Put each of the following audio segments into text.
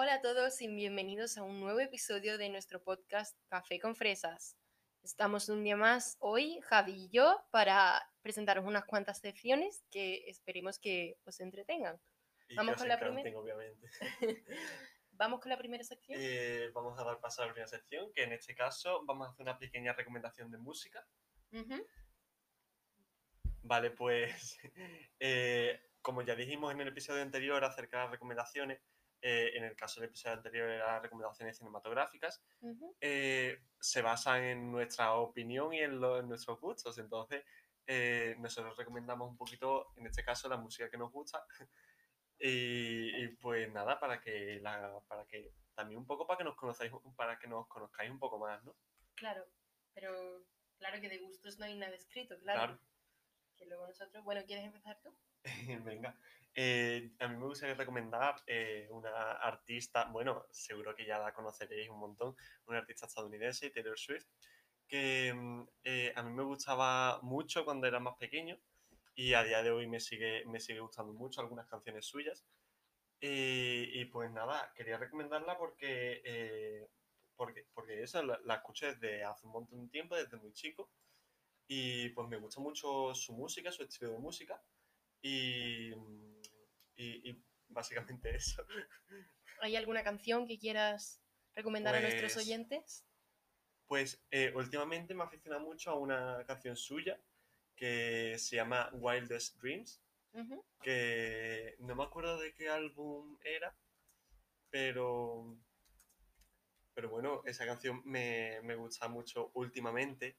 Hola a todos y bienvenidos a un nuevo episodio de nuestro podcast Café con Fresas. Estamos un día más hoy, Javi y yo, para presentaros unas cuantas secciones que esperemos que os entretengan. Y Vamos que os con la encanten, primera. obviamente. Vamos con la primera sección. Eh, vamos a dar paso a la primera sección, que en este caso vamos a hacer una pequeña recomendación de música. Vale, pues eh, como ya dijimos en el episodio anterior acerca de las recomendaciones, eh, en el caso del episodio anterior eran recomendaciones cinematográficas, eh, se basan en nuestra opinión y en, lo- en nuestros gustos. Entonces, eh, nosotros recomendamos un poquito, en este caso, la música que nos gusta. y, y, pues nada, para que, la, para que también un poco para que nos conozcáis, para que nos conozcáis un poco más, ¿no? Claro, pero claro que de gustos no hay nada escrito, claro. Claro. Que luego nosotros, bueno, ¿quieres empezar tú? Venga. Eh, a mí me gustaría recomendar eh, una artista, bueno, seguro que ya la conoceréis un montón, una artista estadounidense, Taylor Swift, que mm, eh, a mí me gustaba mucho cuando era más pequeño y a día de hoy me sigue, me sigue gustando mucho algunas canciones suyas. Y, y pues nada, quería recomendarla porque, eh, porque, porque eso la, la escucho desde hace un montón de tiempo, desde muy chico. Y pues me gusta mucho su música, su estilo de música. Y, y básicamente eso. ¿Hay alguna canción que quieras recomendar a nuestros Pues- oyentes? Pues eh, últimamente me aficionado mucho a una canción suya que se llama Wildest Dreams, que no me acuerdo de qué álbum era, pero, pero bueno, esa canción me, me gusta mucho últimamente.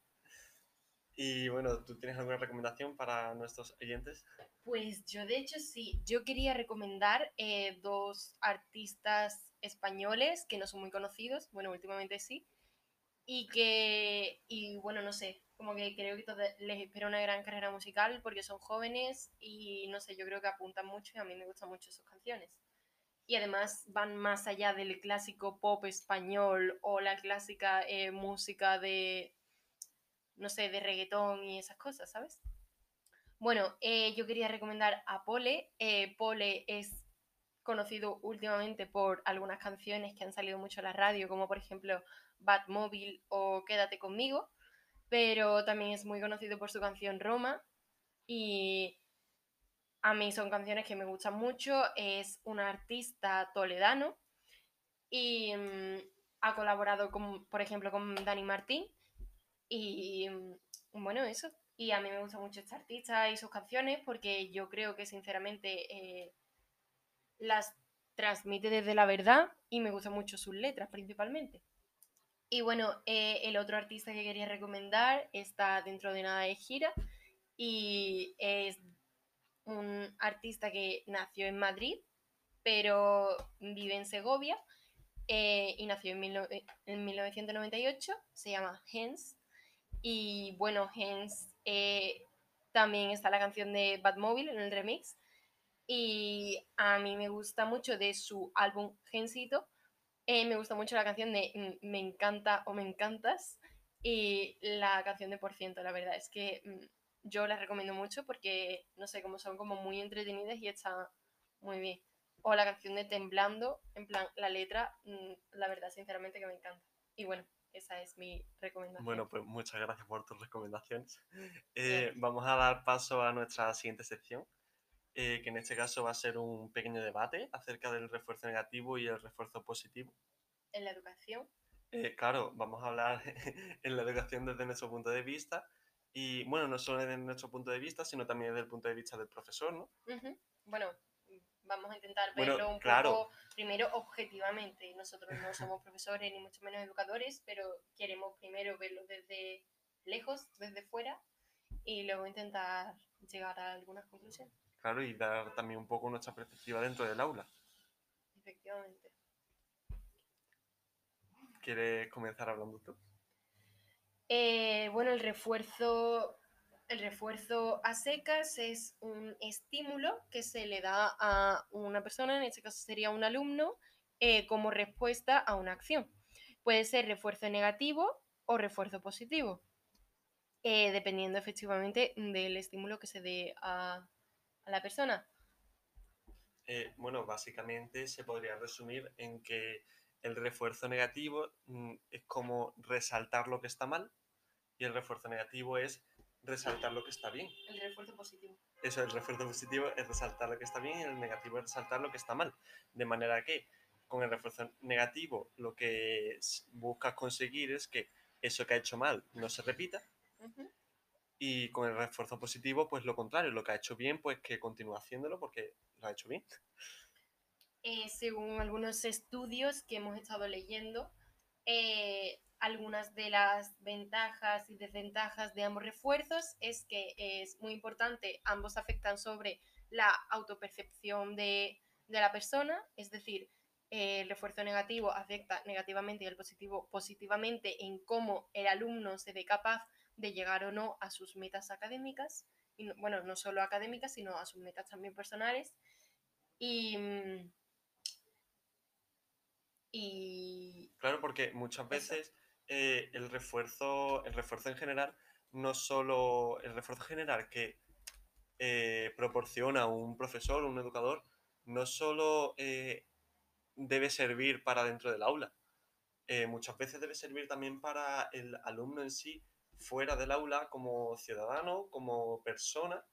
Y bueno, ¿tú tienes alguna recomendación para nuestros oyentes? Pues yo de hecho sí, yo quería recomendar eh, dos artistas españoles que no son muy conocidos, bueno, últimamente sí, y que, y bueno, no sé, como que creo que les espera una gran carrera musical porque son jóvenes y no sé, yo creo que apuntan mucho y a mí me gustan mucho sus canciones. Y además van más allá del clásico pop español o la clásica eh, música de, no sé, de reggaetón y esas cosas, ¿sabes? Bueno, eh, yo quería recomendar a Pole. Eh, Pole es conocido últimamente por algunas canciones que han salido mucho en la radio, como por ejemplo Batmobile o Quédate conmigo, pero también es muy conocido por su canción Roma y a mí son canciones que me gustan mucho. Es un artista toledano y mm, ha colaborado con, por ejemplo, con Dani Martín y mm, bueno, eso. Y a mí me gusta mucho este artista y sus canciones porque yo creo que sinceramente eh, las transmite desde la verdad y me gustan mucho sus letras principalmente. Y bueno, eh, el otro artista que quería recomendar está dentro de nada de gira y es un artista que nació en Madrid, pero vive en Segovia eh, y nació en, mil en 1998, se llama Hens. Y bueno, Hens eh, también está la canción de Batmobile en el remix. Y a mí me gusta mucho de su álbum Gensito. eh, me gusta mucho la canción de Me encanta o Me encantas. Y la canción de Por ciento, la verdad es que mm, yo la recomiendo mucho porque, no sé, como son como muy entretenidas y está muy bien. O la canción de Temblando, en plan, la letra, mm, la verdad, sinceramente, que me encanta. Y bueno, esa es mi recomendación. Bueno, pues muchas gracias por tus recomendaciones. Eh, vamos a dar paso a nuestra siguiente sección, eh, que en este caso va a ser un pequeño debate acerca del refuerzo negativo y el refuerzo positivo. En la educación. Eh, claro, vamos a hablar en la educación desde nuestro punto de vista y, bueno, no solo desde nuestro punto de vista, sino también desde el punto de vista del profesor, ¿no? Ujú. Bueno, vamos a intentar Bueno, verlo un claro. poco primero objetivamente. Nosotros no somos profesores ni mucho menos educadores, pero queremos primero verlo desde lejos, desde fuera, y luego intentar llegar a algunas conclusiones. Claro, y dar también un poco nuestra perspectiva dentro del aula. Efectivamente. ¿Quieres comenzar hablando tú? Eh, bueno, el refuerzo, el refuerzo a secas es un estímulo que se le da a una persona, en este caso sería un alumno, eh, como respuesta a una acción. Puede ser refuerzo negativo o refuerzo positivo, eh, dependiendo efectivamente del estímulo que se dé a, la persona. Eh, bueno, básicamente se podría resumir en que el refuerzo negativo mm, es como resaltar lo que está mal y el refuerzo negativo es resaltar lo que está bien. El refuerzo positivo. Eso, el refuerzo positivo es resaltar lo que está bien y el negativo es resaltar lo que está mal. De manera que con el refuerzo negativo lo que buscas conseguir es que eso que ha hecho mal no se repita. Y con el refuerzo positivo, pues lo contrario, lo que ha hecho bien, pues que continúe haciéndolo porque lo ha hecho bien. Eh, según algunos estudios que hemos estado leyendo, eh, algunas de las ventajas y desventajas de ambos refuerzos es que es muy importante, ambos afectan sobre la autopercepción de, de la persona, es decir, el refuerzo negativo afecta negativamente y el positivo positivamente en cómo el alumno se ve capaz de llegar o no a sus metas académicas, y bueno, no solo académicas, sino a sus metas también personales. Y, y claro, porque muchas veces eh, el, refuerzo, el refuerzo en general, no solo el refuerzo general que eh, proporciona un profesor, un educador, no solo eh, debe servir para dentro del aula. Muchas veces debe servir también para el alumno en sí, fuera del aula, como ciudadano, como persona.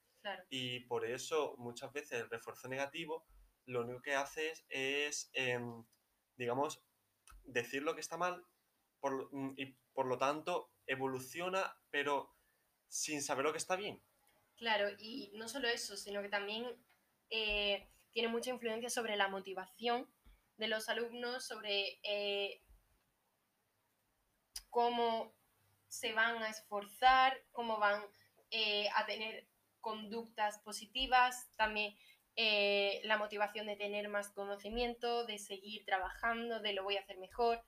Y por eso muchas veces el refuerzo negativo lo único que hace es, em, digamos, decir lo que está mal por, mm, y por lo tanto evoluciona, pero sin saber lo que está bien. Claro, y no solo eso, sino que también eh, tiene mucha influencia sobre la motivación de los alumnos sobre eh, cómo se van a esforzar, cómo van eh, a tener conductas positivas, también la motivación de tener más conocimiento, de seguir trabajando, de lo voy a hacer mejor.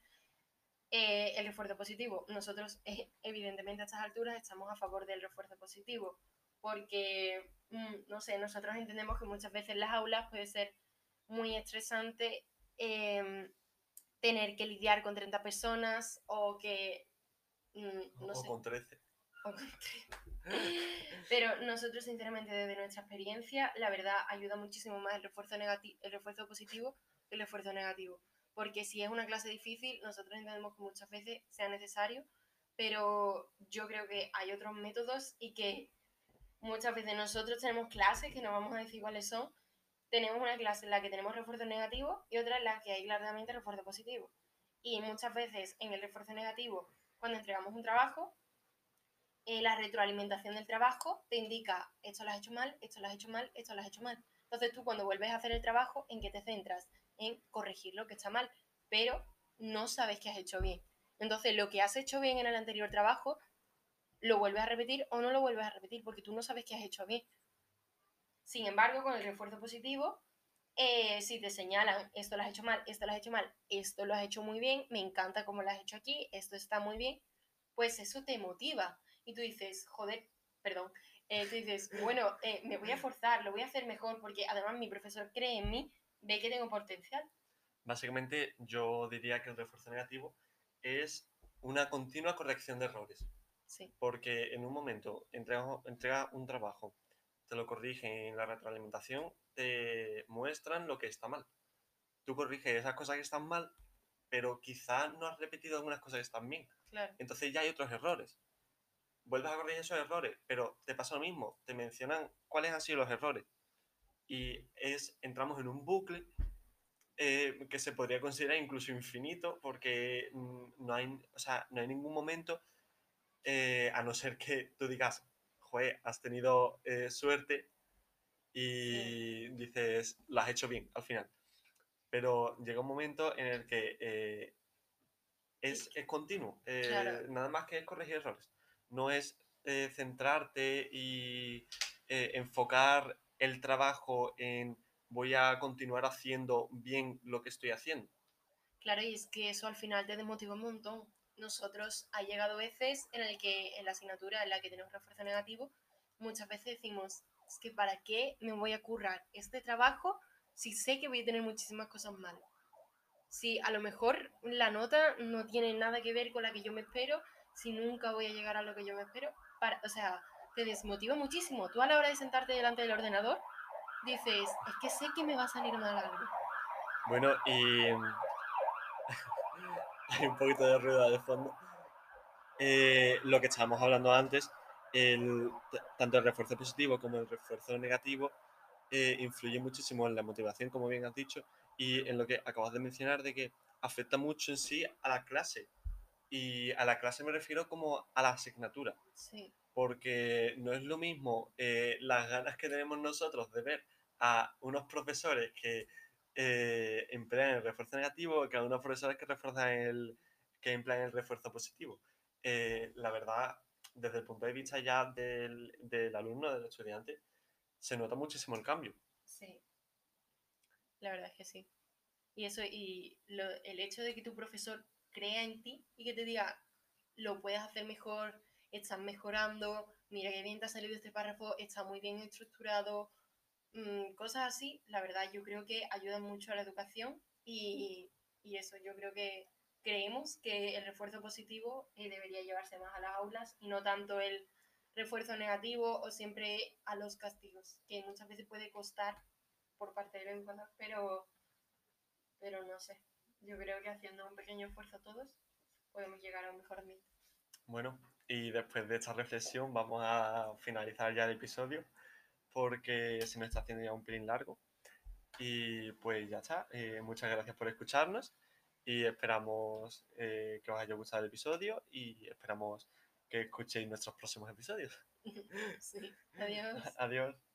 El refuerzo positivo. Nosotros, evidentemente, a estas alturas estamos a favor del refuerzo positivo, porque, mm, no sé, nosotros entendemos que muchas veces las aulas puede ser muy estresante Em, tener que lidiar con 30 personas o que... Mm, no o con 13. Pero nosotros, sinceramente, desde nuestra experiencia, la verdad ayuda muchísimo más el refuerzo, negativo, el refuerzo positivo que el refuerzo negativo. Porque si es una clase difícil, nosotros entendemos que muchas veces sea necesario, pero yo creo que hay otros métodos y que muchas veces nosotros tenemos clases que no vamos a decir cuáles son, tenemos una clase en la que tenemos refuerzo negativo y otra en la que hay claramente refuerzo positivo. Y muchas veces en el refuerzo negativo, cuando entregamos un trabajo, eh, la retroalimentación del trabajo te indica esto lo has hecho mal, esto lo has hecho mal, esto lo has hecho mal. Entonces tú cuando vuelves a hacer el trabajo, ¿en qué te centras? En corregir lo que está mal, pero no sabes que has hecho bien. Entonces lo que has hecho bien en el anterior trabajo, lo vuelves a repetir o no lo vuelves a repetir porque tú no sabes que has hecho bien. Sin embargo, con el refuerzo positivo, eh, si te señalan, esto lo has hecho mal, esto lo has hecho mal, esto lo has hecho muy bien, me encanta cómo lo has hecho aquí, esto está muy bien, pues eso te motiva. Y tú dices, joder, perdón, eh, tú dices, bueno, eh, me voy a forzar, lo voy a hacer mejor, porque además mi profesor cree en mí, ve que tengo potencial. Básicamente, yo diría que el refuerzo negativo es una continua corrección de errores. Sí. Porque en un momento entrega, entrega un trabajo te lo corrigen en la retroalimentación, te muestran lo que está mal. Tú corriges esas cosas que están mal, pero quizás no has repetido algunas cosas que están bien. Entonces ya hay otros errores. Vuelves a corregir esos errores, pero te pasa lo mismo. Te mencionan cuáles han sido los errores. Y es, entramos en un bucle eh, que se podría considerar incluso infinito, porque mm, no hay, no hay ningún momento, eh, a no ser que tú digas, joder, has tenido eh, suerte y dices, lo has hecho bien al final. Pero llega un momento en el que eh, es, continuo, nada más que es corregir errores. No es centrarte y enfocar el trabajo en voy a continuar haciendo bien lo que estoy haciendo. Claro, y es que eso al final te desmotiva un montón nosotros ha llegado veces en el que en la asignatura en la que tenemos refuerzo negativo, muchas veces decimos, es que para qué me voy a currar este trabajo si sé que voy a tener muchísimas cosas malas. Si a lo mejor la nota no tiene nada que ver con la que yo me espero, si nunca voy a llegar a lo que yo me espero, para, o sea, te desmotiva muchísimo. Tú a la hora de sentarte delante del ordenador, dices, es que sé que me va a salir mal algo. Bueno, y hay un poquito de ruido de fondo. Eh, lo que estábamos hablando antes, el, tanto el refuerzo positivo como el refuerzo negativo eh, influye muchísimo en la motivación, como bien has dicho, y en lo que acabas de mencionar de que afecta mucho en sí a la clase. Y a la clase me refiero como a la asignatura Sí, porque no es lo mismo eh, las ganas que tenemos nosotros de ver a unos profesores que eh, emplean el refuerzo negativo que a unos profesores que refuerzan el que emplean el refuerzo positivo. Eh, la verdad, desde el punto de vista ya del, del alumno, del estudiante, se nota muchísimo el cambio. sí. La verdad es que sí. Y eso, y lo- el hecho de que tu profesor crea en ti y que te diga, lo puedes hacer mejor, estás mejorando, mira qué bien te ha salido este párrafo, está muy bien estructurado, mm, cosas así, la verdad yo creo que ayudan mucho a la educación y, y eso, yo creo que creemos que el refuerzo positivo eh, debería llevarse más a las aulas y no tanto el refuerzo negativo o siempre a los castigos, que muchas veces puede costar por parte del educador, pero, pero no sé, yo creo que haciendo un pequeño esfuerzo todos podemos llegar a un mejor ambiente. Bueno, y después de esta reflexión vamos a finalizar ya el episodio porque se nos está haciendo ya un pelín largo. Y pues ya está. eh, muchas gracias por escucharnos y esperamos eh, que os haya gustado el episodio y esperamos que escuchéis nuestros próximos episodios. Sí, adiós. Adiós.